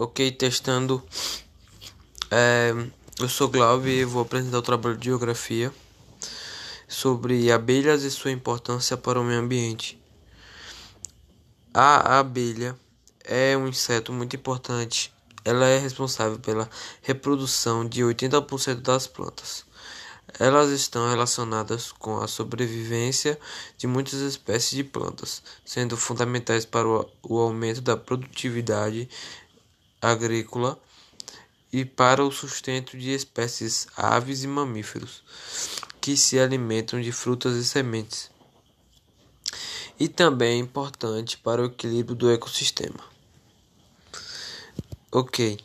Ok, testando. É, eu sou Glauber e vou apresentar o trabalho de geografia sobre abelhas e sua importância para o meio ambiente. A abelha é um inseto muito importante. Ela é responsável pela reprodução de 80% das plantas. Elas estão relacionadas com a sobrevivência de muitas espécies de plantas, sendo fundamentais para o aumento da produtividade agrícola e para o sustento de espécies aves e mamíferos que se alimentam de frutas e sementes. E também é importante para o equilíbrio do ecossistema. Ok.